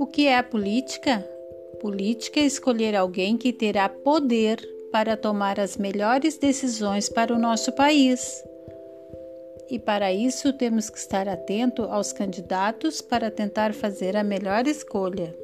O que é a política? Política é escolher alguém que terá poder para tomar as melhores decisões para o nosso país. E para isso temos que estar atento aos candidatos para tentar fazer a melhor escolha.